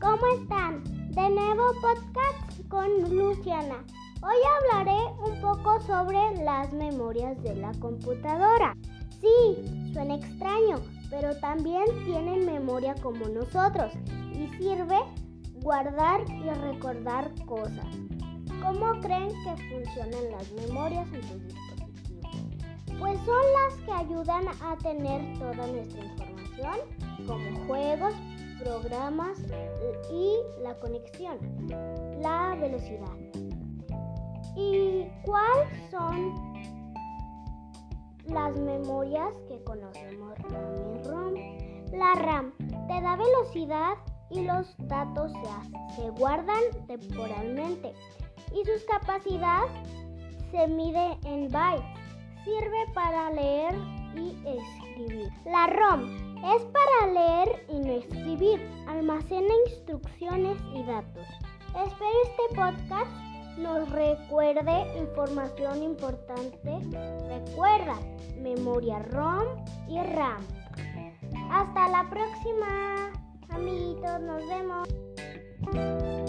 ¿cómo están? De nuevo podcast con Luciana. Hoy hablaré un poco sobre las memorias de la computadora. Sí, suena extraño, pero también tienen memoria como nosotros y sirve guardar y recordar cosas. ¿Cómo creen que funcionan las memorias en tus dispositivos? Pues son las que ayudan a tener toda nuestra información, como juegos, programas y la conexión, la velocidad. ¿Y cuáles son las memorias que conocemos RAM y ROM? La RAM te da velocidad y los datos se, se guardan temporalmente y sus capacidad se mide en bytes. Sirve para leer y escribir. La ROM es para leer y no escribir. Almacena instrucciones y datos. Espero este podcast nos recuerde información importante. Recuerda, memoria ROM y RAM. Hasta la próxima, amiguitos, nos vemos.